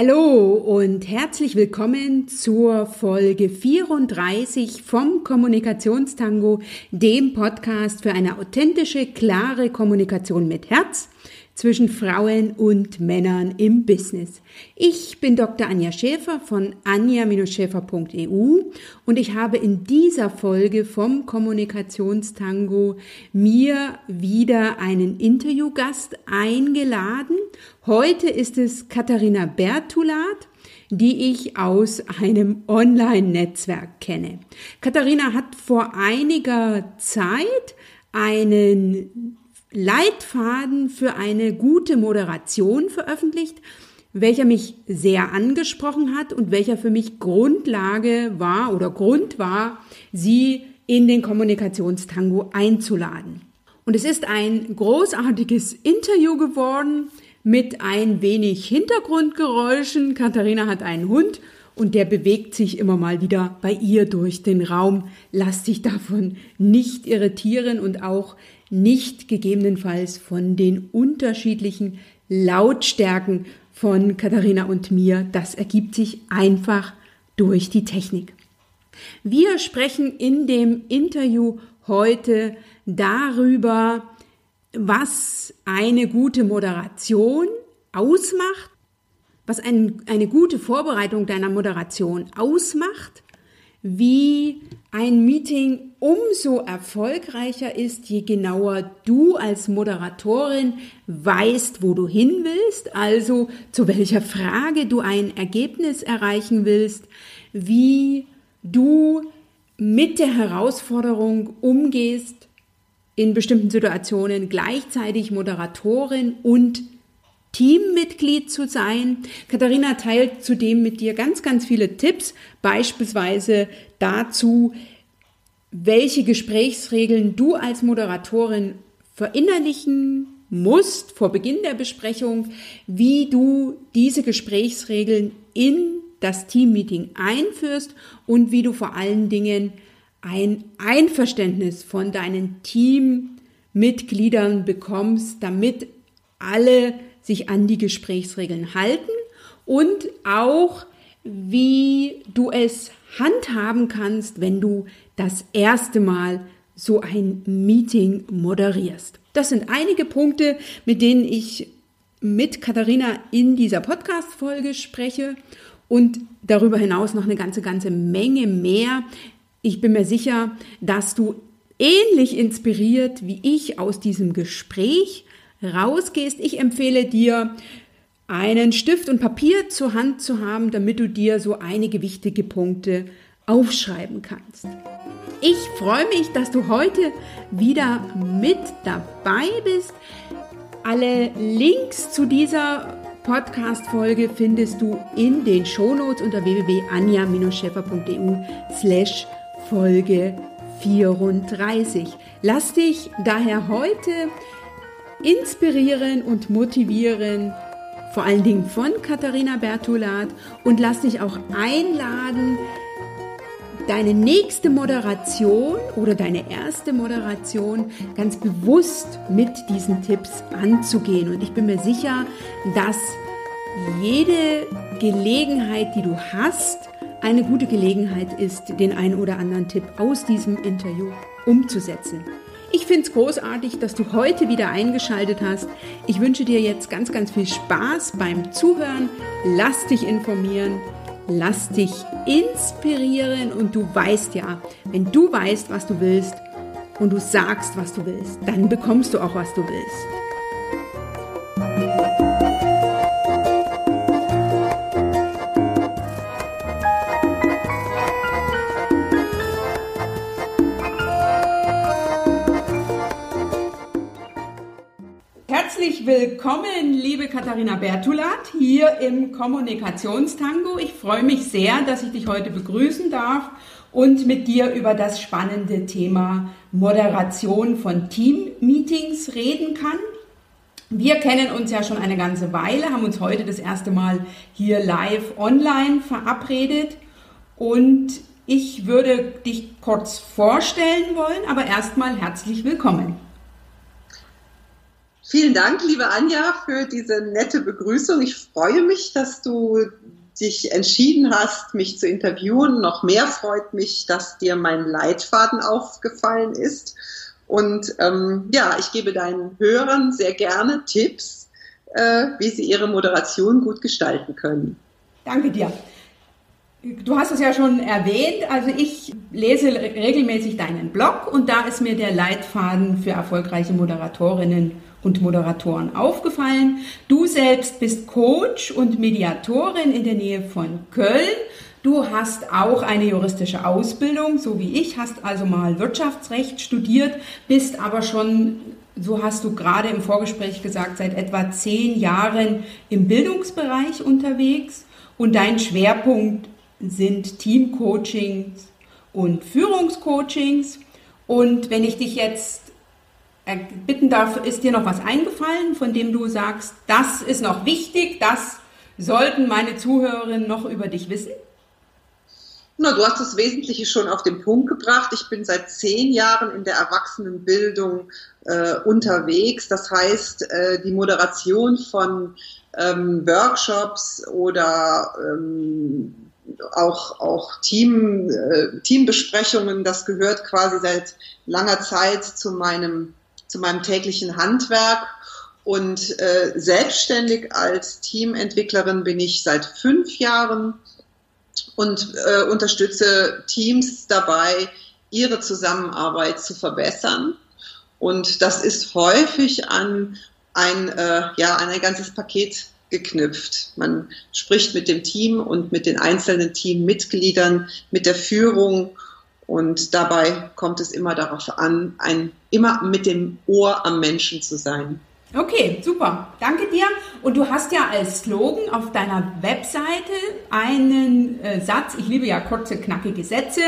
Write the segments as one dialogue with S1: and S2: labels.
S1: Hallo und herzlich willkommen zur Folge 34 vom Kommunikationstango, dem Podcast für eine authentische, klare Kommunikation mit Herz zwischen Frauen und Männern im Business. Ich bin Dr. Anja Schäfer von anja-schäfer.eu und ich habe in dieser Folge vom Kommunikationstango mir wieder einen Interviewgast eingeladen. Heute ist es Katharina Bertulat die ich aus einem Online-Netzwerk kenne. Katharina hat vor einiger Zeit einen Leitfaden für eine gute Moderation veröffentlicht, welcher mich sehr angesprochen hat und welcher für mich Grundlage war oder Grund war, sie in den Kommunikationstango einzuladen. Und es ist ein großartiges Interview geworden mit ein wenig Hintergrundgeräuschen. Katharina hat einen Hund und der bewegt sich immer mal wieder bei ihr durch den Raum. Lass dich davon nicht irritieren und auch nicht gegebenenfalls von den unterschiedlichen Lautstärken von Katharina und mir. Das ergibt sich einfach durch die Technik. Wir sprechen in dem Interview heute darüber, was eine gute Moderation ausmacht, was ein, eine gute Vorbereitung deiner Moderation ausmacht, wie ein Meeting umso erfolgreicher ist, je genauer du als Moderatorin weißt, wo du hin willst, also zu welcher Frage du ein Ergebnis erreichen willst, wie du mit der Herausforderung umgehst, in bestimmten Situationen gleichzeitig Moderatorin und Teammitglied zu sein. Katharina teilt zudem mit dir ganz, ganz viele Tipps, beispielsweise dazu, welche Gesprächsregeln du als Moderatorin verinnerlichen musst vor Beginn der Besprechung, wie du diese Gesprächsregeln in das Teammeeting einführst und wie du vor allen Dingen ein Einverständnis von deinen Teammitgliedern bekommst, damit alle sich an die Gesprächsregeln halten und auch, wie du es handhaben kannst, wenn du das erste Mal so ein Meeting moderierst. Das sind einige Punkte, mit denen ich mit Katharina in dieser Podcast-Folge spreche und darüber hinaus noch eine ganze, ganze Menge mehr. Ich bin mir sicher, dass du ähnlich inspiriert wie ich aus diesem Gespräch rausgehst. Ich empfehle dir, einen Stift und Papier zur Hand zu haben, damit du dir so einige wichtige Punkte aufschreiben kannst. Ich freue mich, dass du heute wieder mit dabei bist. Alle Links zu dieser Podcast-Folge findest du in den Shownotes unter www.anja-scheffer.eu slash Folge 34. Lass dich daher heute inspirieren und motivieren, vor allen Dingen von Katharina Bertulat und lass dich auch einladen, deine nächste Moderation oder deine erste Moderation ganz bewusst mit diesen Tipps anzugehen. Und ich bin mir sicher, dass jede Gelegenheit, die du hast, eine gute Gelegenheit ist, den einen oder anderen Tipp aus diesem Interview umzusetzen. Ich finde es großartig, dass du heute wieder eingeschaltet hast. Ich wünsche dir jetzt ganz, ganz viel Spaß beim Zuhören. Lass dich informieren, lass dich inspirieren und du weißt ja, wenn du weißt, was du willst und du sagst, was du willst, dann bekommst du auch, was du willst. Willkommen, liebe Katharina Bertulat, hier im Kommunikationstango. Ich freue mich sehr, dass ich dich heute begrüßen darf und mit dir über das spannende Thema Moderation von Team-Meetings reden kann. Wir kennen uns ja schon eine ganze Weile, haben uns heute das erste Mal hier live online verabredet und ich würde dich kurz vorstellen wollen, aber erstmal herzlich willkommen.
S2: Vielen Dank, liebe Anja, für diese nette Begrüßung. Ich freue mich, dass du dich entschieden hast, mich zu interviewen. Noch mehr freut mich, dass dir mein Leitfaden aufgefallen ist. Und ähm, ja, ich gebe deinen Hörern sehr gerne Tipps, äh, wie sie ihre Moderation gut gestalten können.
S1: Danke dir. Du hast es ja schon erwähnt, also ich lese regelmäßig deinen Blog und da ist mir der Leitfaden für erfolgreiche Moderatorinnen und Moderatoren aufgefallen. Du selbst bist Coach und Mediatorin in der Nähe von Köln. Du hast auch eine juristische Ausbildung, so wie ich, hast also mal Wirtschaftsrecht studiert, bist aber schon, so hast du gerade im Vorgespräch gesagt, seit etwa zehn Jahren im Bildungsbereich unterwegs und dein Schwerpunkt sind Teamcoachings und Führungscoachings. Und wenn ich dich jetzt bitten darf, ist dir noch was eingefallen, von dem du sagst, das ist noch wichtig, das sollten meine Zuhörerinnen noch über dich wissen?
S2: Na, du hast das Wesentliche schon auf den Punkt gebracht. Ich bin seit zehn Jahren in der Erwachsenenbildung äh, unterwegs. Das heißt, äh, die Moderation von ähm, Workshops oder ähm, auch, auch Team, äh, Teambesprechungen, das gehört quasi seit langer Zeit zu meinem zu meinem täglichen Handwerk. Und äh, selbstständig als Teamentwicklerin bin ich seit fünf Jahren und äh, unterstütze Teams dabei, ihre Zusammenarbeit zu verbessern. Und das ist häufig an ein, äh, ja, an ein ganzes Paket geknüpft. Man spricht mit dem Team und mit den einzelnen Teammitgliedern, mit der Führung und dabei kommt es immer darauf an, ein, immer mit dem Ohr am Menschen zu sein.
S1: Okay, super. Danke dir. Und du hast ja als Slogan auf deiner Webseite einen äh, Satz, ich liebe ja kurze, knackige Sätze,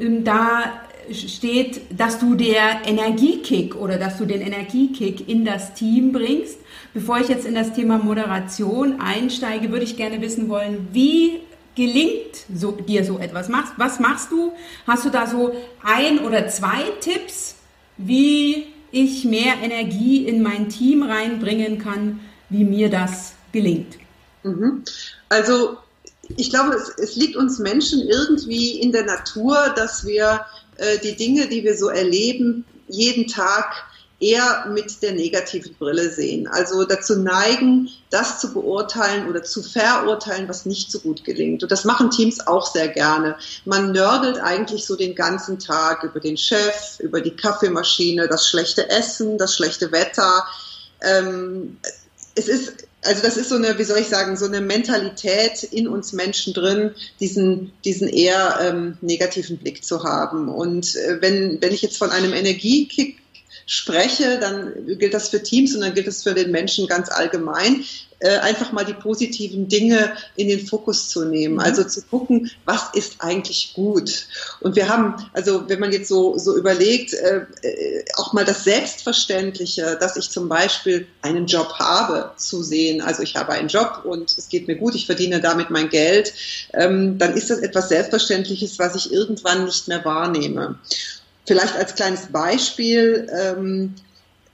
S1: ähm, da steht, dass du der Energiekick oder dass du den Energiekick in das Team bringst. Bevor ich jetzt in das Thema Moderation einsteige, würde ich gerne wissen wollen, wie gelingt so, dir so etwas? Machst, was machst du? Hast du da so ein oder zwei Tipps, wie ich mehr Energie in mein Team reinbringen kann, wie mir das gelingt?
S2: Mhm. Also ich glaube, es, es, liegt uns Menschen irgendwie in der Natur, dass wir äh, die Dinge, die wir so erleben, jeden Tag eher mit der negativen Brille sehen. Also dazu neigen, das zu beurteilen oder zu verurteilen, was nicht so gut gelingt. Und das machen Teams auch sehr gerne. Man nördelt eigentlich so den ganzen Tag über den Chef, über die Kaffeemaschine, das schlechte Essen, das schlechte Wetter. Ähm, es ist also das ist so eine, wie soll ich sagen, so eine Mentalität in uns Menschen drin, diesen, diesen eher ähm, negativen Blick zu haben. Und äh, wenn, wenn ich jetzt von einem Energiekick spreche, dann gilt das für Teams und dann gilt das für den Menschen ganz allgemein, äh, einfach mal die positiven Dinge in den Fokus zu nehmen. Mhm. Also zu gucken, was ist eigentlich gut. Und wir haben, also wenn man jetzt so, so überlegt, äh, äh, auch mal das Selbstverständliche, dass ich zum Beispiel einen Job habe, zu sehen. Also ich habe einen Job und es geht mir gut, ich verdiene damit mein Geld. Ähm, dann ist das etwas Selbstverständliches, was ich irgendwann nicht mehr wahrnehme. Vielleicht als kleines Beispiel, ähm,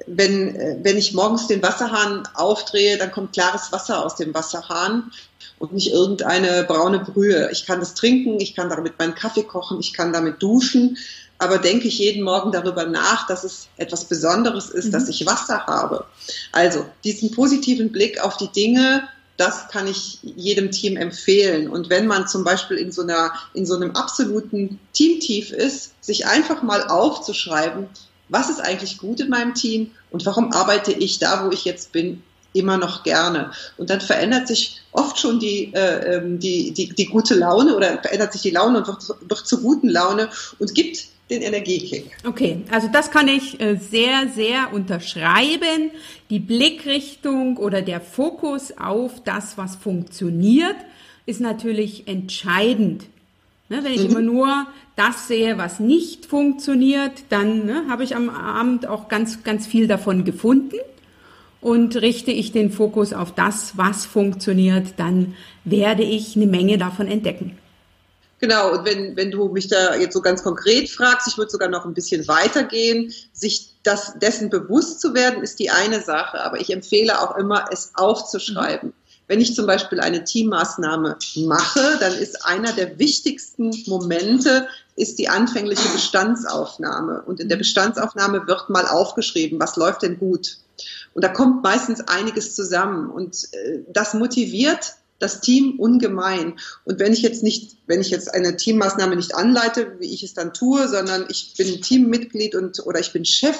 S2: wenn, äh, wenn ich morgens den Wasserhahn aufdrehe, dann kommt klares Wasser aus dem Wasserhahn und nicht irgendeine braune Brühe. Ich kann das trinken, ich kann damit meinen Kaffee kochen, ich kann damit duschen, aber denke ich jeden Morgen darüber nach, dass es etwas Besonderes ist, mhm. dass ich Wasser habe. Also diesen positiven Blick auf die Dinge, das kann ich jedem Team empfehlen. Und wenn man zum Beispiel in so einer, in so einem absoluten Teamtief ist, sich einfach mal aufzuschreiben, was ist eigentlich gut in meinem Team und warum arbeite ich da, wo ich jetzt bin, immer noch gerne. Und dann verändert sich oft schon die, äh, ähm, die, die, die gute Laune oder verändert sich die Laune und wird, wird zur guten Laune und gibt den Energiekick.
S1: Okay, also das kann ich äh, sehr, sehr unterschreiben. Die Blickrichtung oder der Fokus auf das, was funktioniert, ist natürlich entscheidend. Ne, wenn ich mhm. immer nur das sehe, was nicht funktioniert, dann ne, habe ich am Abend auch ganz, ganz viel davon gefunden. Und richte ich den Fokus auf das, was funktioniert, dann werde ich eine Menge davon entdecken.
S2: Genau, und wenn, wenn du mich da jetzt so ganz konkret fragst, ich würde sogar noch ein bisschen weitergehen, sich das, dessen bewusst zu werden, ist die eine Sache, aber ich empfehle auch immer, es aufzuschreiben. Mhm. Wenn ich zum Beispiel eine Teammaßnahme mache, dann ist einer der wichtigsten Momente, ist die anfängliche Bestandsaufnahme. Und in der Bestandsaufnahme wird mal aufgeschrieben, was läuft denn gut. Und da kommt meistens einiges zusammen. Und äh, das motiviert das Team ungemein. Und wenn ich jetzt nicht, wenn ich jetzt eine Teammaßnahme nicht anleite, wie ich es dann tue, sondern ich bin Teammitglied und oder ich bin Chef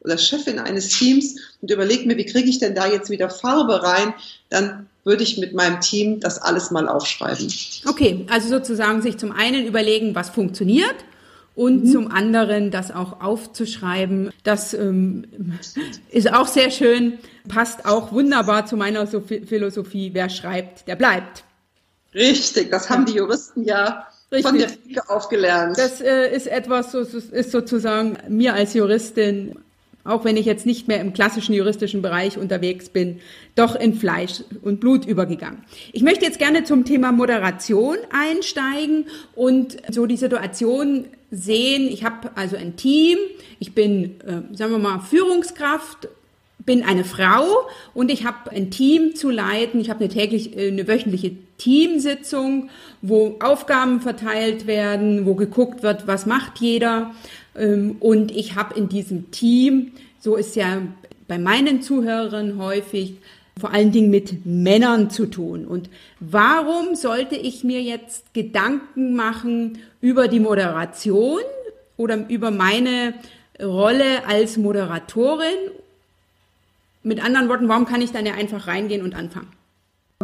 S2: oder Chefin eines Teams und überlege mir, wie kriege ich denn da jetzt wieder Farbe rein, dann würde ich mit meinem Team das alles mal aufschreiben.
S1: Okay, also sozusagen sich zum einen überlegen, was funktioniert und mhm. zum anderen das auch aufzuschreiben. Das ähm, ist auch sehr schön, passt auch wunderbar zu meiner Philosophie. Wer schreibt, der bleibt.
S2: Richtig, das haben die Juristen ja Richtig. von der Pike aufgelernt.
S1: Das äh, ist etwas, so, ist sozusagen mir als Juristin auch wenn ich jetzt nicht mehr im klassischen juristischen Bereich unterwegs bin, doch in Fleisch und Blut übergegangen. Ich möchte jetzt gerne zum Thema Moderation einsteigen und so die Situation sehen. Ich habe also ein Team, ich bin, äh, sagen wir mal, Führungskraft bin eine Frau und ich habe ein Team zu leiten. Ich habe eine täglich, äh, eine wöchentliche Teamsitzung, wo Aufgaben verteilt werden, wo geguckt wird, was macht jeder. Ähm, und ich habe in diesem Team, so ist ja bei meinen Zuhörern häufig, vor allen Dingen mit Männern zu tun. Und warum sollte ich mir jetzt Gedanken machen über die Moderation oder über meine Rolle als Moderatorin? Mit anderen Worten, warum kann ich dann ja einfach reingehen und anfangen?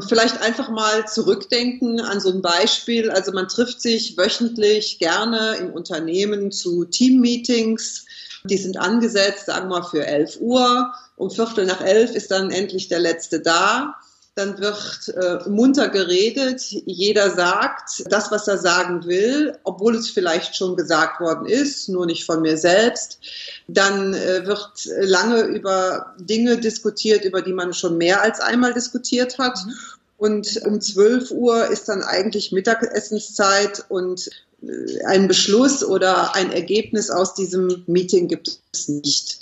S2: Vielleicht einfach mal zurückdenken an so ein Beispiel. Also man trifft sich wöchentlich gerne im Unternehmen zu Teammeetings. Die sind angesetzt, sagen wir mal, für 11 Uhr. Um Viertel nach elf ist dann endlich der letzte da dann wird äh, munter geredet, jeder sagt das, was er sagen will, obwohl es vielleicht schon gesagt worden ist, nur nicht von mir selbst. Dann äh, wird lange über Dinge diskutiert, über die man schon mehr als einmal diskutiert hat. Und um 12 Uhr ist dann eigentlich Mittagessenszeit und äh, ein Beschluss oder ein Ergebnis aus diesem Meeting gibt es nicht.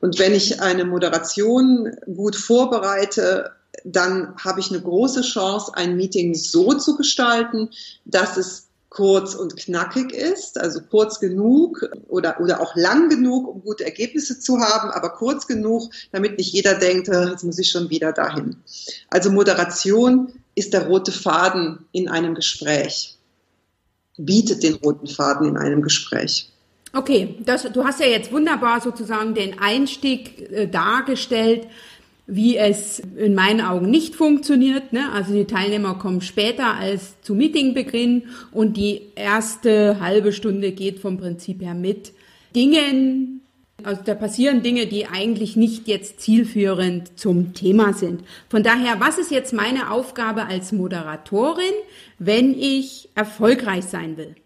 S2: Und wenn ich eine Moderation gut vorbereite, dann habe ich eine große Chance, ein Meeting so zu gestalten, dass es kurz und knackig ist, also kurz genug oder, oder auch lang genug, um gute Ergebnisse zu haben, aber kurz genug, damit nicht jeder denkt, äh, jetzt muss ich schon wieder dahin. Also Moderation ist der rote Faden in einem Gespräch, bietet den roten Faden in einem Gespräch.
S1: Okay, das, du hast ja jetzt wunderbar sozusagen den Einstieg äh, dargestellt wie es in meinen Augen nicht funktioniert. Ne? Also die Teilnehmer kommen später als zu Meetingbeginn und die erste halbe Stunde geht vom Prinzip her mit Dingen, also da passieren Dinge, die eigentlich nicht jetzt zielführend zum Thema sind. Von daher, was ist jetzt meine Aufgabe als Moderatorin, wenn ich erfolgreich sein will?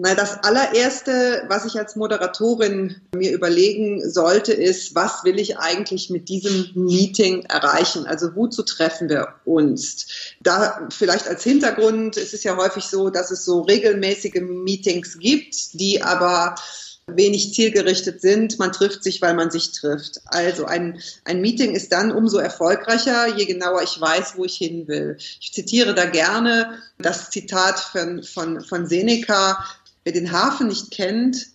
S2: Na, das allererste, was ich als Moderatorin mir überlegen sollte, ist, was will ich eigentlich mit diesem Meeting erreichen? Also wozu treffen wir uns? Da vielleicht als Hintergrund, es ist ja häufig so, dass es so regelmäßige Meetings gibt, die aber wenig zielgerichtet sind. Man trifft sich, weil man sich trifft. Also ein, ein Meeting ist dann umso erfolgreicher, je genauer ich weiß, wo ich hin will. Ich zitiere da gerne das Zitat von, von, von Seneca, Wer den Hafen nicht kennt,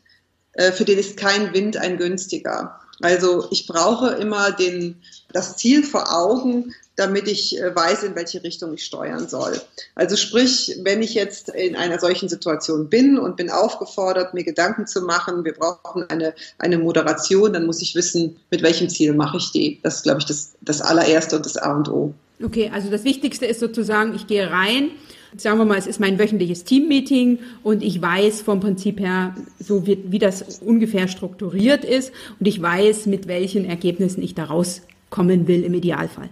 S2: äh, für den ist kein Wind ein günstiger. Also ich brauche immer den, das Ziel vor Augen, damit ich äh, weiß, in welche Richtung ich steuern soll. Also sprich, wenn ich jetzt in einer solchen Situation bin und bin aufgefordert, mir Gedanken zu machen, wir brauchen eine, eine Moderation, dann muss ich wissen, mit welchem Ziel mache ich die. Das ist, glaube ich, das, das allererste und das A und O.
S1: Okay, also das Wichtigste ist sozusagen, ich gehe rein sagen wir mal, es ist mein wöchentliches Teammeeting und ich weiß vom Prinzip her, so wie, wie das ungefähr strukturiert ist und ich weiß, mit welchen Ergebnissen ich da rauskommen will im Idealfall.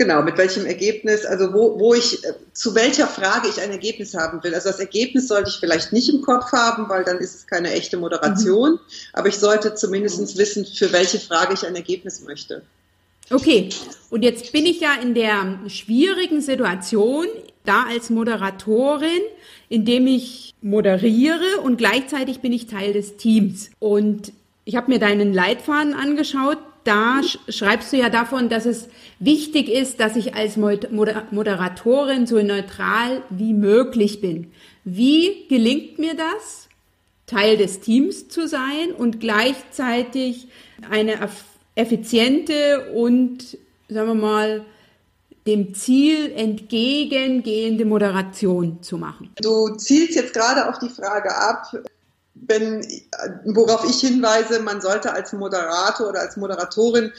S2: Genau, mit welchem Ergebnis, also wo, wo ich, zu welcher Frage ich ein Ergebnis haben will. Also das Ergebnis sollte ich vielleicht nicht im Kopf haben, weil dann ist es keine echte Moderation, mhm. aber ich sollte zumindest wissen, für welche Frage ich ein Ergebnis möchte.
S1: Okay, und jetzt bin ich ja in der schwierigen Situation, da als Moderatorin, indem ich moderiere und gleichzeitig bin ich Teil des Teams. Und ich habe mir deinen Leitfaden angeschaut. Da schreibst du ja davon, dass es wichtig ist, dass ich als Moderatorin so neutral wie möglich bin. Wie gelingt mir das? Teil des Teams zu sein und gleichzeitig eine effiziente und, sagen wir mal, dem Ziel entgegengehende Moderation zu machen.
S2: Du zielst jetzt gerade auf die Frage ab, wenn, worauf ich hinweise, man sollte als Moderator oder als Moderatorin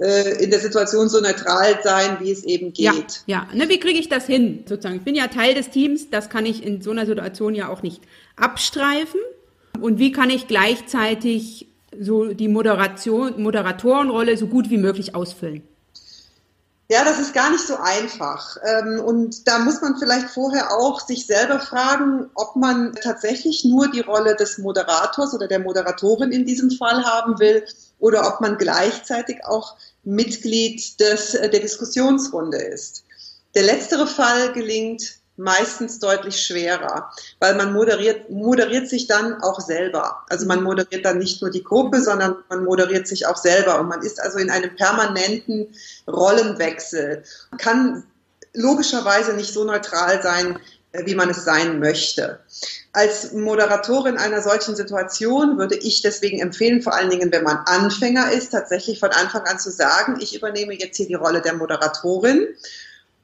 S2: äh, in der Situation so neutral sein, wie es eben geht.
S1: Ja, ja. Ne, wie kriege ich das hin? Sozusagen, ich bin ja Teil des Teams, das kann ich in so einer Situation ja auch nicht abstreifen. Und wie kann ich gleichzeitig so die Moderation, Moderatorenrolle so gut wie möglich ausfüllen?
S2: Ja, das ist gar nicht so einfach. Ähm, und da muss man vielleicht vorher auch sich selber fragen, ob man tatsächlich nur die Rolle des Moderators oder der Moderatorin in diesem Fall haben will oder ob man gleichzeitig auch Mitglied des, der Diskussionsrunde ist. Der letztere Fall gelingt meistens deutlich schwerer, weil man moderiert, moderiert sich dann auch selber. Also man moderiert dann nicht nur die Gruppe, sondern man moderiert sich auch selber und man ist also in einem permanenten Rollenwechsel, kann logischerweise nicht so neutral sein, äh, wie man es sein möchte. Als Moderatorin einer solchen Situation würde ich deswegen empfehlen, vor allen Dingen, wenn man Anfänger ist, tatsächlich von Anfang an zu sagen, ich übernehme jetzt hier die Rolle der Moderatorin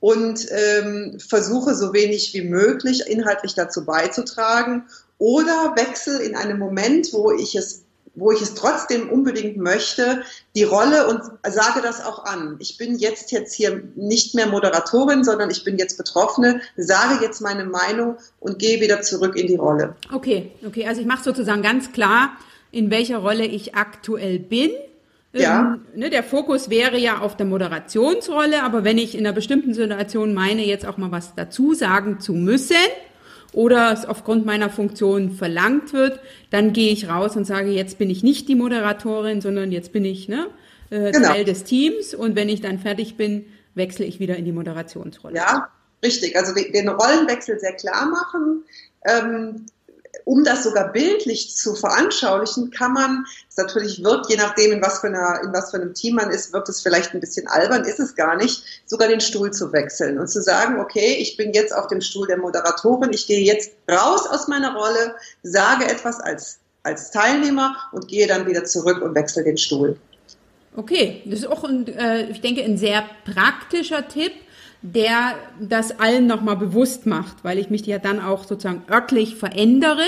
S2: und ähm, versuche so wenig wie möglich inhaltlich dazu beizutragen oder wechsle in einem Moment, wo ich es wo ich es trotzdem unbedingt möchte, die Rolle und sage das auch an. Ich bin jetzt jetzt hier nicht mehr Moderatorin, sondern ich bin jetzt Betroffene, sage jetzt meine Meinung und gehe wieder zurück in die Rolle.
S1: Okay, okay, also ich mache sozusagen ganz klar, in welcher Rolle ich aktuell bin ja. Ähm, ne, der Fokus wäre ja auf der Moderationsrolle, aber wenn ich in einer bestimmten Situation meine, jetzt auch mal was dazu sagen zu müssen oder es aufgrund meiner Funktion verlangt wird, dann gehe ich raus und sage, jetzt bin ich nicht die Moderatorin, sondern jetzt bin ich ne, äh, genau. Teil des Teams und wenn ich dann fertig bin, wechsle ich wieder in die Moderationsrolle.
S2: Ja, richtig. Also den Rollenwechsel sehr klar machen. Ähm, um das sogar bildlich zu veranschaulichen, kann man, es natürlich wirkt, je nachdem, in was, für einer, in was für einem Team man ist, wirkt es vielleicht ein bisschen albern, ist es gar nicht, sogar den Stuhl zu wechseln und zu sagen, okay, ich bin jetzt auf dem Stuhl der Moderatorin, ich gehe jetzt raus aus meiner Rolle, sage etwas als, als Teilnehmer und gehe dann wieder zurück und wechsle den Stuhl.
S1: Okay, das ist auch, ein, äh, ich denke, ein sehr praktischer Tipp der das allen nochmal bewusst macht, weil ich mich ja dann auch sozusagen örtlich verändere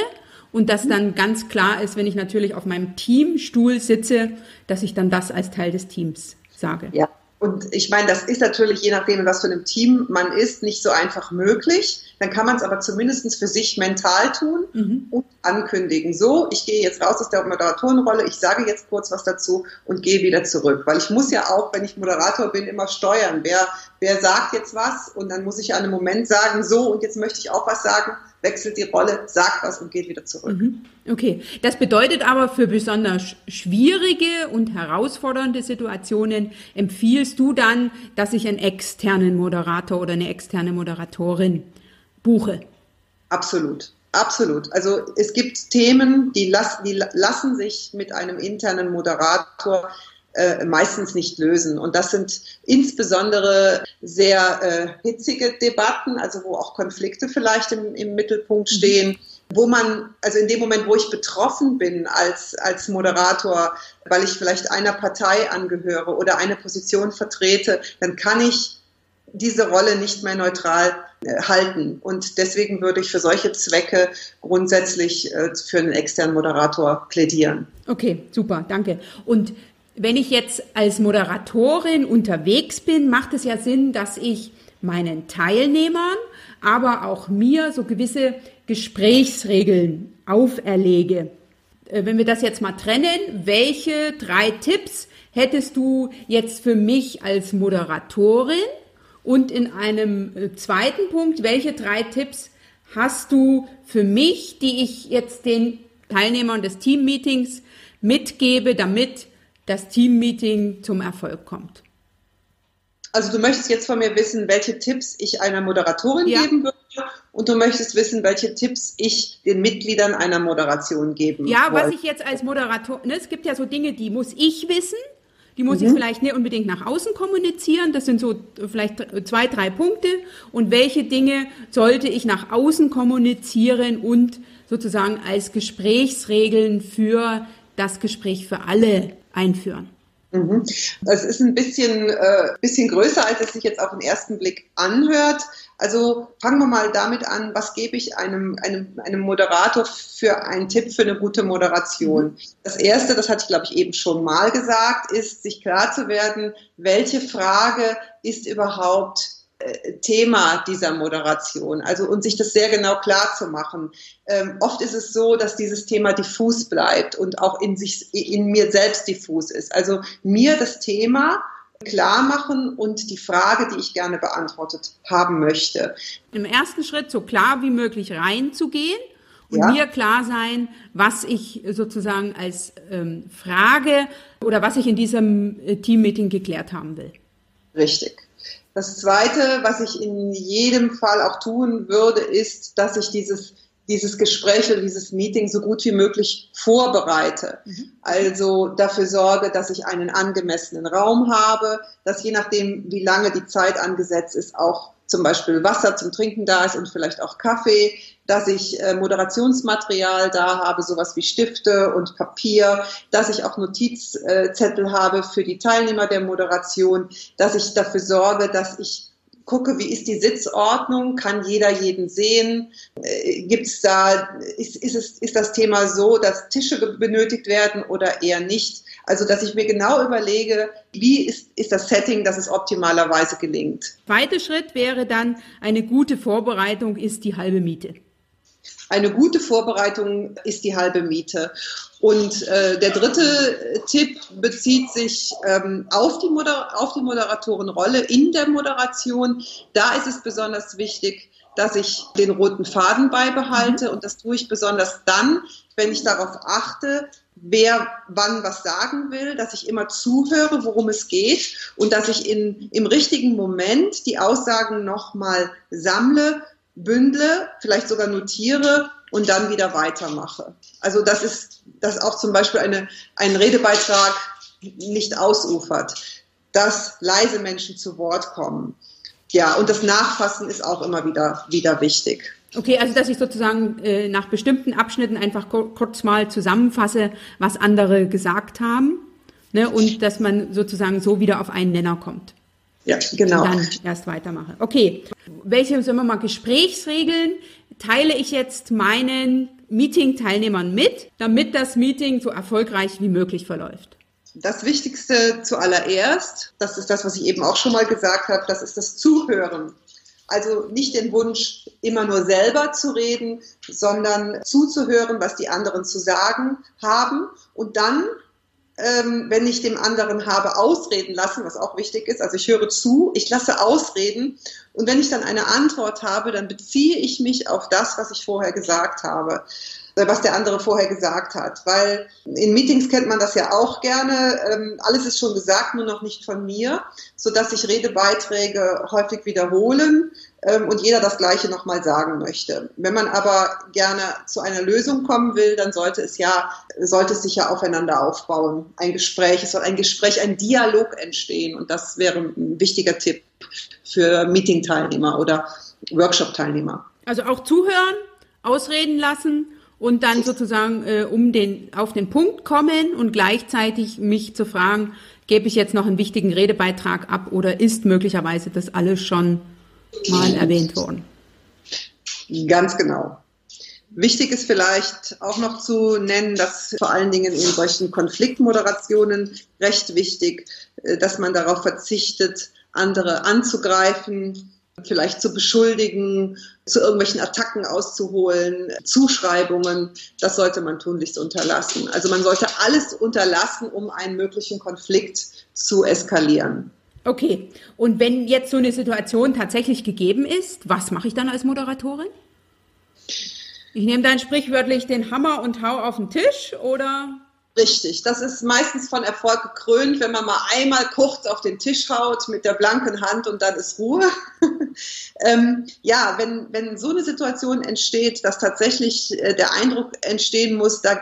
S1: und das dann ganz klar ist, wenn ich natürlich auf meinem Teamstuhl sitze, dass ich dann das als Teil des Teams sage.
S2: Ja. Und ich meine, das ist natürlich, je nachdem, was für einem Team man ist, nicht so einfach möglich. Dann kann man es aber zumindest für sich mental tun mhm. und ankündigen. So, ich gehe jetzt raus aus der Moderatorenrolle, ich sage jetzt kurz was dazu und gehe wieder zurück. Weil ich muss ja auch, wenn ich Moderator bin, immer steuern. Wer, wer sagt jetzt was? Und dann muss ich an einem Moment sagen, so, und jetzt möchte ich auch was sagen wechselt die Rolle, sagt was und geht wieder zurück. Mhm.
S1: Okay, das bedeutet aber für besonders schwierige und herausfordernde Situationen empfiehlst du dann, dass ich einen externen Moderator oder eine externe Moderatorin buche?
S2: Absolut. Absolut. Also es gibt Themen, die, las die lassen sich mit einem internen Moderator äh, meistens nicht lösen. Und das sind insbesondere sehr äh, hitzige Debatten, also wo auch Konflikte vielleicht im, im Mittelpunkt mhm. stehen. Mhm wo man, also in dem Moment, wo ich betroffen bin als, als Moderator, weil ich vielleicht einer Partei angehöre oder eine Position vertrete, dann kann ich diese Rolle nicht mehr neutral äh, halten. Und deswegen würde ich für solche Zwecke grundsätzlich äh, für einen externen Moderator plädieren.
S1: Okay, super, danke. Und wenn ich jetzt als Moderatorin unterwegs bin, macht es ja Sinn, dass ich meinen Teilnehmern, aber auch mir so gewisse Gesprächsregeln auferlege. Äh, wenn wir das jetzt mal trennen, welche drei Tipps hättest du jetzt für mich als Moderatorin? Und in einem äh, zweiten Punkt, welche drei Tipps hast du für mich, die ich jetzt den Teilnehmern des Teammeetings mitgebe, damit das Teammeeting zum Erfolg kommt?
S2: Also du möchtest jetzt von mir wissen, welche Tipps ich einer Moderatorin ja. geben würde und du möchtest wissen, welche Tipps ich den Mitgliedern einer Moderation geben
S1: Ja, wollte. was ich jetzt als Moderator, ne, es gibt ja so Dinge, die muss ich wissen, die muss mhm. ich vielleicht nicht unbedingt nach außen kommunizieren. Das sind so vielleicht zwei, drei Punkte. Und welche Dinge sollte ich nach außen kommunizieren und sozusagen als Gesprächsregeln für das Gespräch für alle einführen?
S2: Mhm. Das ist ein bisschen, äh, bisschen größer, als es sich jetzt auf den ersten Blick anhört. Also fangen wir mal damit an, was gebe ich einem, einem, einem Moderator für einen Tipp für eine gute Moderation? Das erste, das hatte ich glaube ich eben schon mal gesagt, ist, sich klar zu werden, welche Frage ist überhaupt Thema dieser Moderation. Also und sich das sehr genau klar zu machen. Ähm, oft ist es so, dass dieses Thema diffus bleibt und auch in sich, in mir selbst diffus ist. Also mir das Thema klar machen und die Frage, die ich gerne beantwortet haben möchte.
S1: Im ersten Schritt so klar wie möglich reinzugehen und ja. mir klar sein, was ich sozusagen als ähm, Frage oder was ich in diesem äh, Teammeeting geklärt haben will.
S2: Richtig. Das Zweite, was ich in jedem Fall auch tun würde, ist, dass ich dieses, dieses Gespräch oder dieses Meeting so gut wie möglich vorbereite. Mhm. Also dafür sorge, dass ich einen angemessenen Raum habe, dass je nachdem, wie lange die Zeit angesetzt ist, auch zum Beispiel Wasser zum Trinken da ist und vielleicht auch Kaffee, dass ich äh, Moderationsmaterial da habe, sowas wie Stifte und Papier, dass ich auch Notizzettel habe für die Teilnehmer der Moderation, dass ich dafür sorge, dass ich gucke, wie ist die Sitzordnung, kann jeder jeden sehen, äh, gibt es da, ist, ist, es, ist das Thema so, dass Tische benötigt werden oder eher nicht? Also, dass ich mir genau überlege, wie ist, ist das Setting, dass es optimalerweise gelingt.
S1: Zweiter Schritt wäre dann, eine gute Vorbereitung ist die halbe Miete.
S2: Eine gute Vorbereitung ist die halbe Miete. Und äh, der dritte Tipp bezieht sich ähm, auf, die Moder auf die Moderatorenrolle in der Moderation. Da ist es besonders wichtig, dass ich den roten Faden beibehalte. Mhm. Und das tue ich besonders dann, wenn ich darauf achte, wer wann was sagen will, dass ich immer zuhöre, worum es geht und dass ich in, im richtigen Moment die Aussagen nochmal sammle, bündle, vielleicht sogar notiere und dann wieder weitermache. Also das ist, dass auch zum Beispiel eine, ein Redebeitrag nicht ausufert, dass leise Menschen zu Wort kommen. Ja, und das Nachfassen ist auch immer wieder, wieder wichtig.
S1: Okay, also dass ich sozusagen äh, nach bestimmten Abschnitten einfach kurz mal zusammenfasse, was andere gesagt haben, ne, und dass man sozusagen so wieder auf einen Nenner kommt.
S2: Ja, genau.
S1: Und dann erst weitermache. Okay, welche, sagen wir mal, Gesprächsregeln teile ich jetzt meinen Meeting-Teilnehmern mit, damit das Meeting so erfolgreich wie möglich verläuft?
S2: Das Wichtigste zuallererst, das ist das, was ich eben auch schon mal gesagt habe, das ist das Zuhören. Also nicht den Wunsch, immer nur selber zu reden, sondern zuzuhören, was die anderen zu sagen haben und dann ähm, wenn ich dem anderen habe ausreden lassen, was auch wichtig ist. Also ich höre zu, ich lasse ausreden und wenn ich dann eine Antwort habe, dann beziehe ich mich auf das, was ich vorher gesagt habe was der andere vorher gesagt hat. Weil in Meetings kennt man das ja auch gerne. Ähm, alles ist schon gesagt, nur noch nicht von mir, sodass sich Redebeiträge häufig wiederholen ähm, und jeder das Gleiche nochmal sagen möchte. Wenn man aber gerne zu einer Lösung kommen will, dann sollte es ja, sollte es sich ja aufeinander aufbauen. Ein Gespräch, es soll ein Gespräch, ein Dialog entstehen und das wäre ein wichtiger Tipp für Meeting-Teilnehmer oder Workshop-Teilnehmer.
S1: Also auch zuhören, ausreden lassen und dann sozusagen äh, um den auf den Punkt kommen und gleichzeitig mich zu fragen, gebe ich jetzt noch einen wichtigen Redebeitrag ab oder ist möglicherweise das alles schon mal erwähnt worden.
S2: Ganz genau. Wichtig ist vielleicht auch noch zu nennen, dass vor allen Dingen in solchen Konfliktmoderationen recht wichtig, äh, dass man darauf verzichtet, andere anzugreifen, vielleicht zu beschuldigen, zu irgendwelchen Attacken auszuholen, Zuschreibungen. Das sollte man tunlichst unterlassen. Also man sollte alles unterlassen, um einen möglichen Konflikt zu eskalieren.
S1: Okay, und wenn jetzt so eine Situation tatsächlich gegeben ist, was mache ich dann als Moderatorin? Ich nehme dann sprichwörtlich den Hammer und hau auf den Tisch oder?
S2: Richtig, das ist meistens von Erfolg gekrönt, wenn man mal einmal kurz auf den Tisch haut mit der blanken Hand und dann ist Ruhe. ähm, ja, wenn, wenn so eine Situation entsteht, dass tatsächlich äh, der Eindruck entstehen muss, da,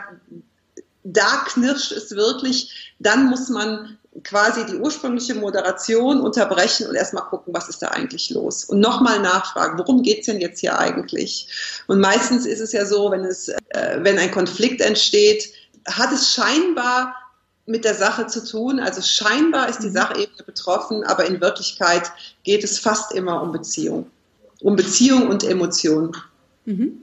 S2: da knirscht es wirklich, dann muss man quasi die ursprüngliche Moderation unterbrechen und erstmal gucken, was ist da eigentlich los. Und nochmal nachfragen, worum geht's denn jetzt hier eigentlich? Und meistens ist es ja so, wenn, es, äh, wenn ein Konflikt entsteht, hat es scheinbar mit der Sache zu tun. Also scheinbar ist die mhm. Sachebene betroffen, aber in Wirklichkeit geht es fast immer um Beziehung. Um Beziehung und Emotion.
S1: Mhm.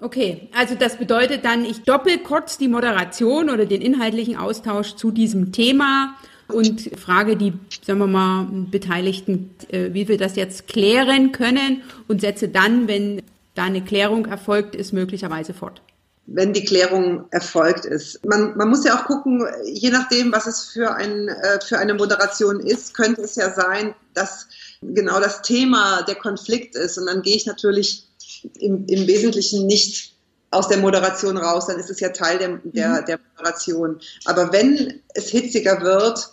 S1: Okay, also das bedeutet dann, ich doppel kurz die Moderation oder den inhaltlichen Austausch zu diesem Thema und frage die, sagen wir mal, Beteiligten, äh, wie wir das jetzt klären können und setze dann, wenn da eine Klärung erfolgt ist, möglicherweise fort
S2: wenn die Klärung erfolgt ist. Man, man muss ja auch gucken, je nachdem, was es für, ein, äh, für eine Moderation ist, könnte es ja sein, dass genau das Thema der Konflikt ist. Und dann gehe ich natürlich im, im Wesentlichen nicht aus der Moderation raus, dann ist es ja Teil der, der, mhm. der Moderation. Aber wenn es hitziger wird,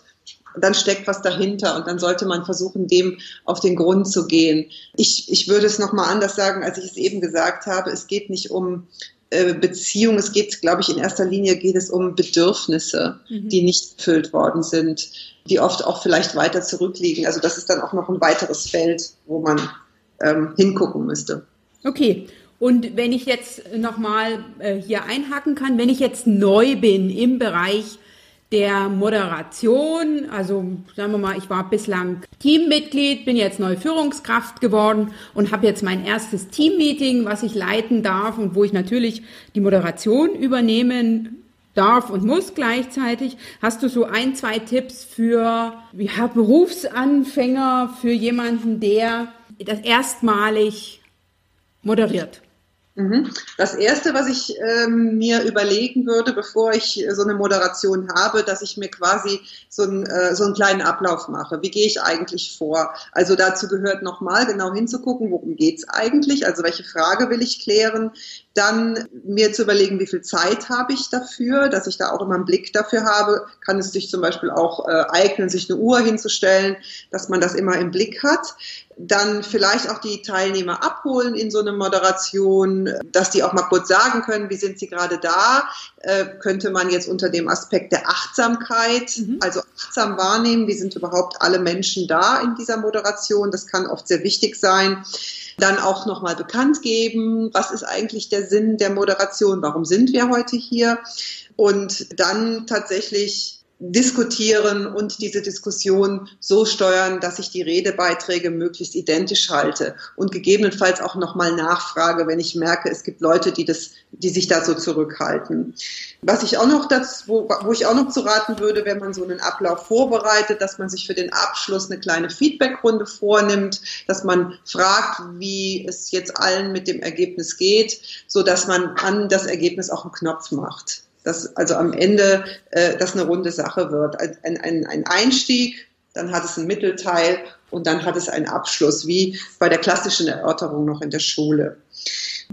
S2: dann steckt was dahinter und dann sollte man versuchen, dem auf den Grund zu gehen. Ich, ich würde es nochmal anders sagen, als ich es eben gesagt habe. Es geht nicht um äh, Beziehung, es geht, glaube ich, in erster Linie geht es um Bedürfnisse, mhm. die nicht erfüllt worden sind, die oft auch vielleicht weiter zurückliegen. Also das ist dann auch noch ein weiteres Feld, wo man ähm, hingucken müsste.
S1: Okay. Und wenn ich jetzt nochmal äh, hier einhaken kann, wenn ich jetzt neu bin im Bereich der Moderation. Also sagen wir mal, ich war bislang Teammitglied, bin jetzt neue Führungskraft geworden und habe jetzt mein erstes Teammeeting, was ich leiten darf und wo ich natürlich die Moderation übernehmen darf und muss gleichzeitig. Hast du so ein, zwei Tipps für ja, Berufsanfänger, für jemanden, der das erstmalig moderiert?
S2: Mhm. Das erste, was ich ähm, mir überlegen würde, bevor ich so eine Moderation habe, dass ich mir quasi so, ein, äh, so einen kleinen Ablauf mache. Wie gehe ich eigentlich vor? Also dazu gehört nochmal genau hinzugucken, worum geht's eigentlich? Also welche Frage will ich klären? Dann mir zu überlegen, wie viel Zeit habe ich dafür, dass ich da auch immer einen Blick dafür habe. Kann es sich zum Beispiel auch äh, eignen, sich eine Uhr hinzustellen, dass man das immer im Blick hat dann vielleicht auch die Teilnehmer abholen in so eine Moderation, dass die auch mal kurz sagen können, wie sind sie gerade da, äh, könnte man jetzt unter dem Aspekt der Achtsamkeit, mhm. also achtsam wahrnehmen, wie sind überhaupt alle Menschen da in dieser Moderation, das kann oft sehr wichtig sein. Dann auch nochmal bekannt geben, was ist eigentlich der Sinn der Moderation, warum sind wir heute hier und dann tatsächlich diskutieren und diese Diskussion so steuern, dass ich die Redebeiträge möglichst identisch halte und gegebenenfalls auch nochmal nachfrage, wenn ich merke, es gibt Leute, die das, die sich da so zurückhalten. Was ich auch noch das, wo, wo ich auch noch zu raten würde, wenn man so einen Ablauf vorbereitet, dass man sich für den Abschluss eine kleine Feedbackrunde vornimmt, dass man fragt, wie es jetzt allen mit dem Ergebnis geht, so dass man an das Ergebnis auch einen Knopf macht dass also am Ende äh, das eine runde Sache wird. Ein, ein, ein Einstieg, dann hat es einen Mittelteil und dann hat es einen Abschluss, wie bei der klassischen Erörterung noch in der Schule.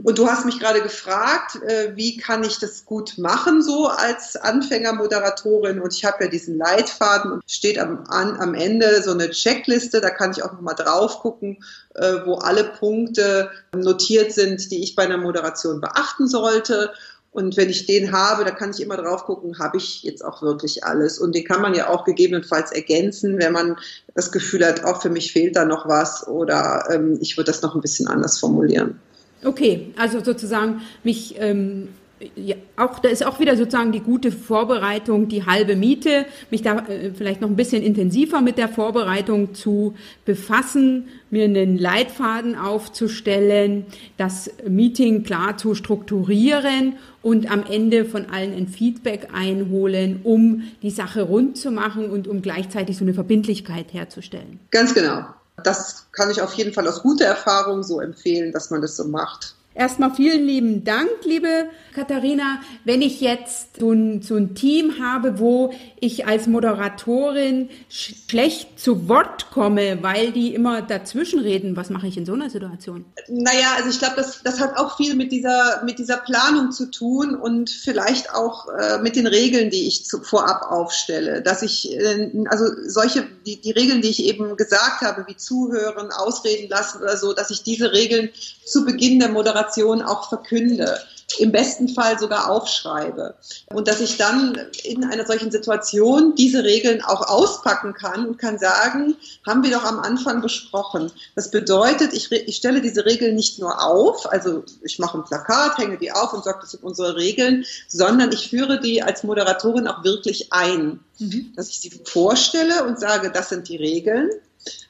S2: Und du hast mich gerade gefragt, äh, wie kann ich das gut machen so als Anfängermoderatorin? Und ich habe ja diesen Leitfaden und steht am, an, am Ende so eine Checkliste, da kann ich auch nochmal drauf gucken, äh, wo alle Punkte notiert sind, die ich bei einer Moderation beachten sollte. Und wenn ich den habe, da kann ich immer drauf gucken, habe ich jetzt auch wirklich alles. Und den kann man ja auch gegebenenfalls ergänzen, wenn man das Gefühl hat, auch für mich fehlt da noch was oder ähm, ich würde das noch ein bisschen anders formulieren.
S1: Okay, also sozusagen mich ähm, ja, auch da ist auch wieder sozusagen die gute Vorbereitung die halbe Miete, mich da äh, vielleicht noch ein bisschen intensiver mit der Vorbereitung zu befassen, mir einen Leitfaden aufzustellen, das Meeting klar zu strukturieren und am Ende von allen ein Feedback einholen, um die Sache rund zu machen und um gleichzeitig so eine Verbindlichkeit herzustellen.
S2: Ganz genau. Das kann ich auf jeden Fall aus guter Erfahrung so empfehlen, dass man das so macht.
S1: Erstmal vielen lieben Dank, liebe Katharina. Wenn ich jetzt so ein, so ein Team habe, wo ich als Moderatorin sch schlecht zu Wort komme, weil die immer dazwischen reden, was mache ich in so einer Situation?
S2: Naja, also ich glaube, das, das hat auch viel mit dieser, mit dieser Planung zu tun und vielleicht auch äh, mit den Regeln, die ich zu, vorab aufstelle. Dass ich, äh, also solche, die, die Regeln, die ich eben gesagt habe, wie zuhören, ausreden lassen oder so, dass ich diese Regeln zu Beginn der Moderation auch verkünde im besten Fall sogar aufschreibe. Und dass ich dann in einer solchen Situation diese Regeln auch auspacken kann und kann sagen, haben wir doch am Anfang besprochen. Das bedeutet, ich, ich stelle diese Regeln nicht nur auf, also ich mache ein Plakat, hänge die auf und sage, das sind unsere Regeln, sondern ich führe die als Moderatorin auch wirklich ein. Mhm. Dass ich sie vorstelle und sage, das sind die Regeln.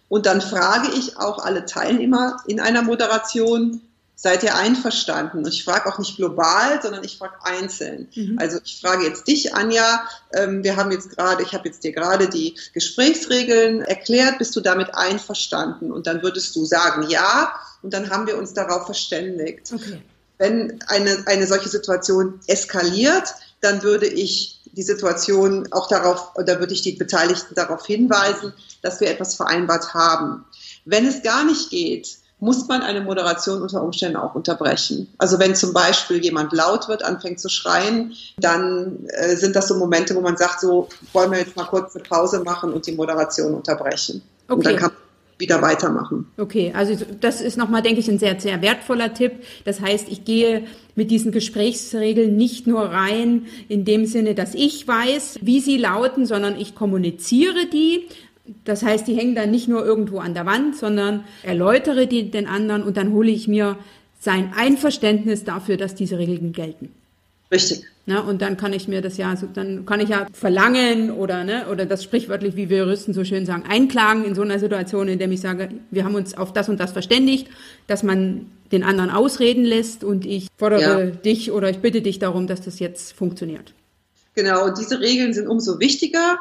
S2: Und dann frage ich auch alle Teilnehmer in einer Moderation, seid ihr einverstanden? Und ich frage auch nicht global, sondern ich frage einzeln. Mhm. Also ich frage jetzt dich, Anja, ähm, wir haben jetzt gerade, ich habe jetzt dir gerade die Gesprächsregeln erklärt, bist du damit einverstanden? Und dann würdest du sagen, ja, und dann haben wir uns darauf verständigt. Okay. Wenn eine, eine solche Situation eskaliert, dann würde ich die Situation auch darauf, oder würde ich die Beteiligten darauf hinweisen, dass wir etwas vereinbart haben. Wenn es gar nicht geht, muss man eine Moderation unter Umständen auch unterbrechen. Also wenn zum Beispiel jemand laut wird, anfängt zu schreien, dann äh, sind das so Momente, wo man sagt, so wollen wir jetzt mal kurz eine Pause machen und die Moderation unterbrechen. Okay. Und dann kann man wieder weitermachen.
S1: Okay, also das ist nochmal, denke ich, ein sehr, sehr wertvoller Tipp. Das heißt, ich gehe mit diesen Gesprächsregeln nicht nur rein in dem Sinne, dass ich weiß, wie sie lauten, sondern ich kommuniziere die das heißt, die hängen dann nicht nur irgendwo an der Wand, sondern erläutere die den anderen und dann hole ich mir sein Einverständnis dafür, dass diese Regeln gelten.
S2: Richtig.
S1: Na, und dann kann ich mir das ja, dann kann ich ja verlangen oder, ne, oder das sprichwörtlich, wie wir Juristen so schön sagen, einklagen in so einer Situation, in der ich sage, wir haben uns auf das und das verständigt, dass man den anderen ausreden lässt und ich fordere ja. dich oder ich bitte dich darum, dass das jetzt funktioniert.
S2: Genau, und diese Regeln sind umso wichtiger,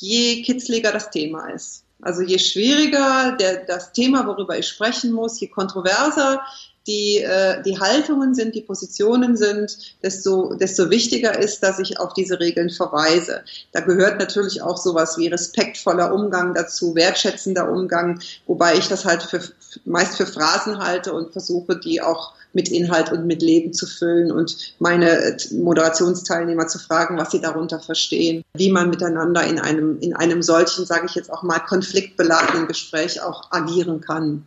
S2: je kitzliger das Thema ist. Also je schwieriger der, das Thema, worüber ich sprechen muss, je kontroverser die, äh, die Haltungen sind, die Positionen sind, desto, desto wichtiger ist, dass ich auf diese Regeln verweise. Da gehört natürlich auch sowas wie respektvoller Umgang dazu, wertschätzender Umgang, wobei ich das halt für, meist für Phrasen halte und versuche, die auch mit Inhalt und mit Leben zu füllen und meine Moderationsteilnehmer zu fragen, was sie darunter verstehen, wie man miteinander in einem, in einem solchen, sage ich jetzt auch mal, konfliktbeladenen Gespräch auch agieren kann.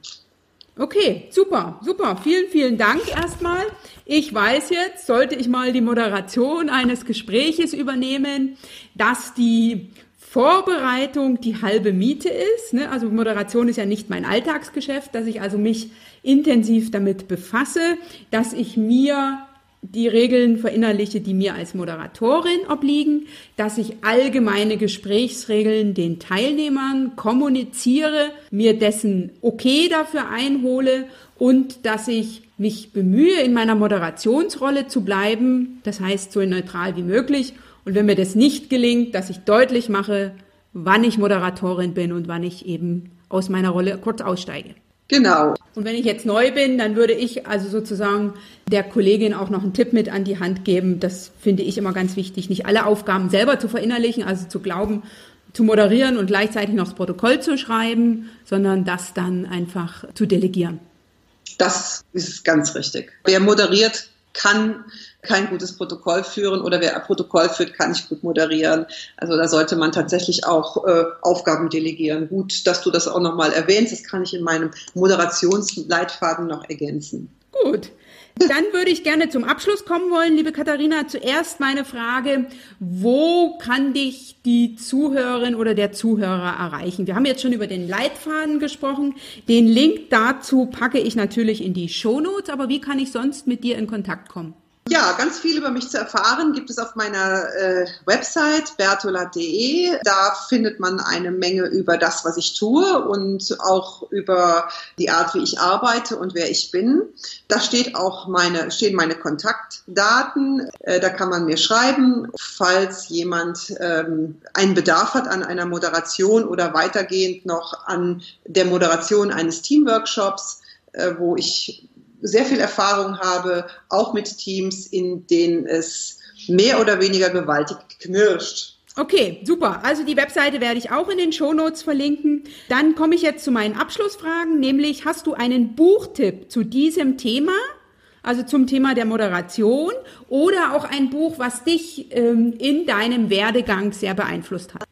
S1: Okay, super, super. Vielen, vielen Dank erstmal. Ich weiß jetzt, sollte ich mal die Moderation eines Gespräches übernehmen, dass die Vorbereitung die halbe Miete ist. Ne? Also Moderation ist ja nicht mein Alltagsgeschäft, dass ich also mich intensiv damit befasse, dass ich mir die Regeln verinnerliche, die mir als Moderatorin obliegen, dass ich allgemeine Gesprächsregeln den Teilnehmern kommuniziere, mir dessen Okay dafür einhole und dass ich mich bemühe, in meiner Moderationsrolle zu bleiben, das heißt so neutral wie möglich. Und wenn mir das nicht gelingt, dass ich deutlich mache, wann ich Moderatorin bin und wann ich eben aus meiner Rolle kurz aussteige.
S2: Genau.
S1: Und wenn ich jetzt neu bin, dann würde ich also sozusagen der Kollegin auch noch einen Tipp mit an die Hand geben. Das finde ich immer ganz wichtig, nicht alle Aufgaben selber zu verinnerlichen, also zu glauben, zu moderieren und gleichzeitig noch das Protokoll zu schreiben, sondern das dann einfach zu delegieren.
S2: Das ist ganz richtig. Wer moderiert, kann kein gutes Protokoll führen oder wer ein Protokoll führt, kann nicht gut moderieren. Also da sollte man tatsächlich auch äh, Aufgaben delegieren. Gut, dass du das auch nochmal erwähnst, das kann ich in meinem Moderationsleitfaden noch ergänzen.
S1: Gut. Dann würde ich gerne zum Abschluss kommen wollen, liebe Katharina. Zuerst meine Frage, wo kann dich die Zuhörerin oder der Zuhörer erreichen? Wir haben jetzt schon über den Leitfaden gesprochen. Den Link dazu packe ich natürlich in die Shownotes, aber wie kann ich sonst mit dir in Kontakt kommen?
S2: Ja, ganz viel über mich zu erfahren gibt es auf meiner äh, Website bertola.de. Da findet man eine Menge über das, was ich tue und auch über die Art, wie ich arbeite und wer ich bin. Da steht auch meine, stehen meine Kontaktdaten. Äh, da kann man mir schreiben, falls jemand ähm, einen Bedarf hat an einer Moderation oder weitergehend noch an der Moderation eines Teamworkshops, äh, wo ich sehr viel Erfahrung habe, auch mit Teams, in denen es mehr oder weniger gewaltig knirscht.
S1: Okay, super. Also die Webseite werde ich auch in den Shownotes verlinken. Dann komme ich jetzt zu meinen Abschlussfragen, nämlich hast du einen Buchtipp zu diesem Thema? Also zum Thema der Moderation oder auch ein Buch, was dich ähm, in deinem Werdegang sehr beeinflusst hat?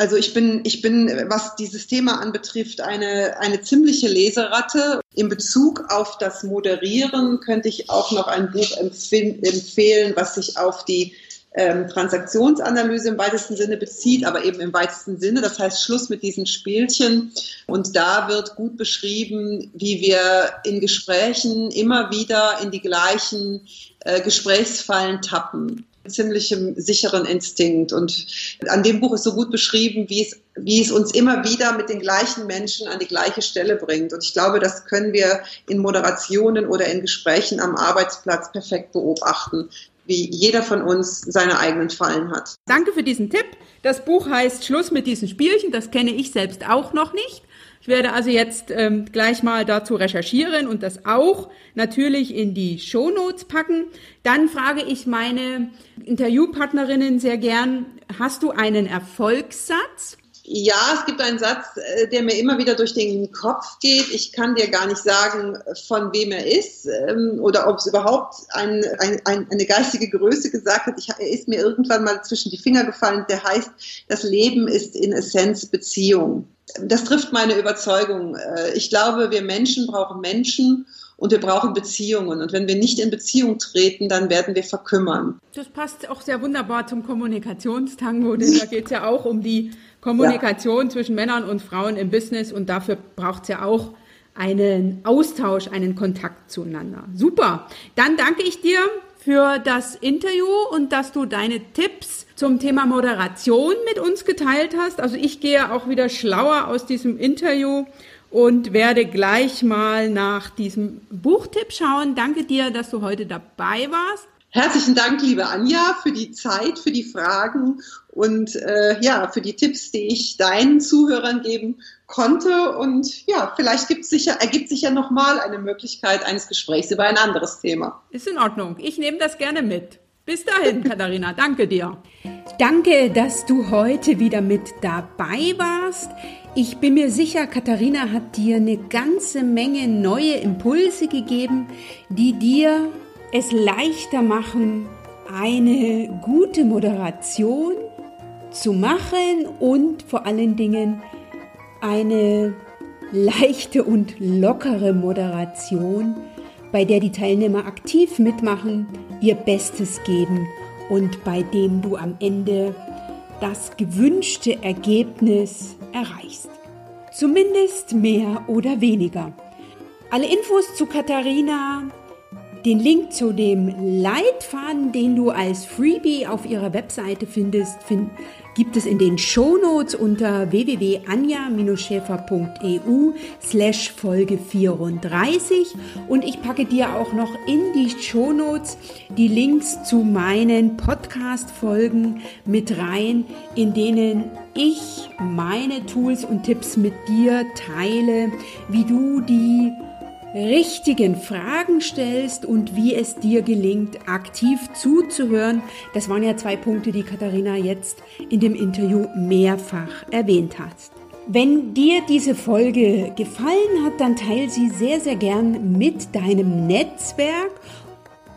S2: Also ich bin, ich bin, was dieses Thema anbetrifft, eine, eine ziemliche Leseratte. In Bezug auf das Moderieren könnte ich auch noch ein Buch empfehlen, was sich auf die ähm, Transaktionsanalyse im weitesten Sinne bezieht, aber eben im weitesten Sinne. Das heißt, Schluss mit diesen Spielchen. Und da wird gut beschrieben, wie wir in Gesprächen immer wieder in die gleichen äh, Gesprächsfallen tappen ziemlichem sicheren Instinkt. Und an dem Buch ist so gut beschrieben, wie es, wie es uns immer wieder mit den gleichen Menschen an die gleiche Stelle bringt. Und ich glaube, das können wir in Moderationen oder in Gesprächen am Arbeitsplatz perfekt beobachten wie jeder von uns seine eigenen Fallen hat.
S1: Danke für diesen Tipp. Das Buch heißt Schluss mit diesen Spielchen. Das kenne ich selbst auch noch nicht. Ich werde also jetzt ähm, gleich mal dazu recherchieren und das auch natürlich in die Shownotes packen. Dann frage ich meine Interviewpartnerinnen sehr gern, hast du einen Erfolgssatz?
S2: Ja, es gibt einen Satz, äh, der mir immer wieder durch den Kopf geht. Ich kann dir gar nicht sagen, von wem er ist ähm, oder ob es überhaupt ein, ein, eine geistige Größe gesagt hat. Ich, er ist mir irgendwann mal zwischen die Finger gefallen. Der heißt, das Leben ist in Essenz Beziehung. Das trifft meine Überzeugung. Äh, ich glaube, wir Menschen brauchen Menschen und wir brauchen Beziehungen. Und wenn wir nicht in Beziehung treten, dann werden wir verkümmern.
S1: Das passt auch sehr wunderbar zum Kommunikationstango, denn da geht es ja auch um die Kommunikation ja. zwischen Männern und Frauen im Business und dafür braucht es ja auch einen Austausch, einen Kontakt zueinander. Super. Dann danke ich dir für das Interview und dass du deine Tipps zum Thema Moderation mit uns geteilt hast. Also ich gehe auch wieder schlauer aus diesem Interview und werde gleich mal nach diesem Buchtipp schauen. Danke dir, dass du heute dabei warst.
S2: Herzlichen Dank, liebe Anja, für die Zeit, für die Fragen und äh, ja, für die Tipps, die ich deinen Zuhörern geben konnte. Und ja, vielleicht gibt sicher, ergibt sich ja nochmal eine Möglichkeit eines Gesprächs über ein anderes Thema.
S1: Ist in Ordnung. Ich nehme das gerne mit. Bis dahin, Katharina. Danke dir. Danke, dass du heute wieder mit dabei warst. Ich bin mir sicher, Katharina hat dir eine ganze Menge neue Impulse gegeben, die dir es leichter machen, eine gute Moderation zu machen und vor allen Dingen eine leichte und lockere Moderation, bei der die Teilnehmer aktiv mitmachen, ihr Bestes geben und bei dem du am Ende das gewünschte Ergebnis erreichst. Zumindest mehr oder weniger. Alle Infos zu Katharina den Link zu dem Leitfaden, den du als Freebie auf ihrer Webseite findest, find, gibt es in den Shownotes unter www.anja-schäfer.eu slash Folge 34 und ich packe dir auch noch in die Shownotes die Links zu meinen Podcast-Folgen mit rein, in denen ich meine Tools und Tipps mit dir teile, wie du die richtigen Fragen stellst und wie es dir gelingt, aktiv zuzuhören. Das waren ja zwei Punkte, die Katharina jetzt in dem Interview mehrfach erwähnt hat. Wenn dir diese Folge gefallen hat, dann teile sie sehr, sehr gern mit deinem Netzwerk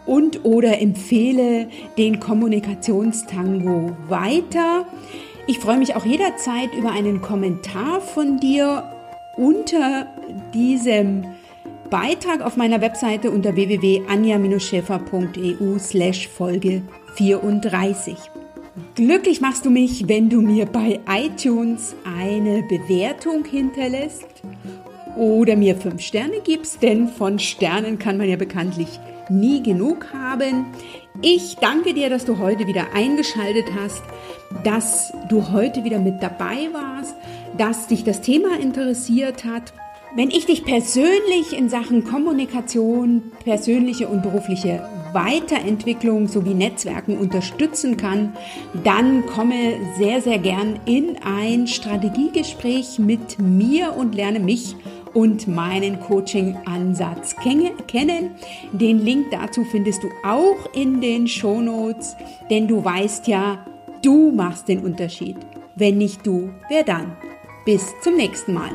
S1: und oder empfehle den Kommunikationstango weiter. Ich freue mich auch jederzeit über einen Kommentar von dir unter diesem Beitrag auf meiner Webseite unter www.anja-schäfer.eu slash Folge 34. Glücklich machst du mich, wenn du mir bei iTunes eine Bewertung hinterlässt oder mir fünf Sterne gibst, denn von Sternen kann man ja bekanntlich nie genug haben. Ich danke dir, dass du heute wieder eingeschaltet hast, dass du heute wieder mit dabei warst, dass dich das Thema interessiert hat wenn ich dich persönlich in Sachen Kommunikation, persönliche und berufliche Weiterentwicklung sowie Netzwerken unterstützen kann, dann komme sehr, sehr gern in ein Strategiegespräch mit mir und lerne mich und meinen Coaching-Ansatz kennen. Den Link dazu findest du auch in den Shownotes, denn du weißt ja, du machst den Unterschied. Wenn nicht du, wer dann? Bis zum nächsten Mal.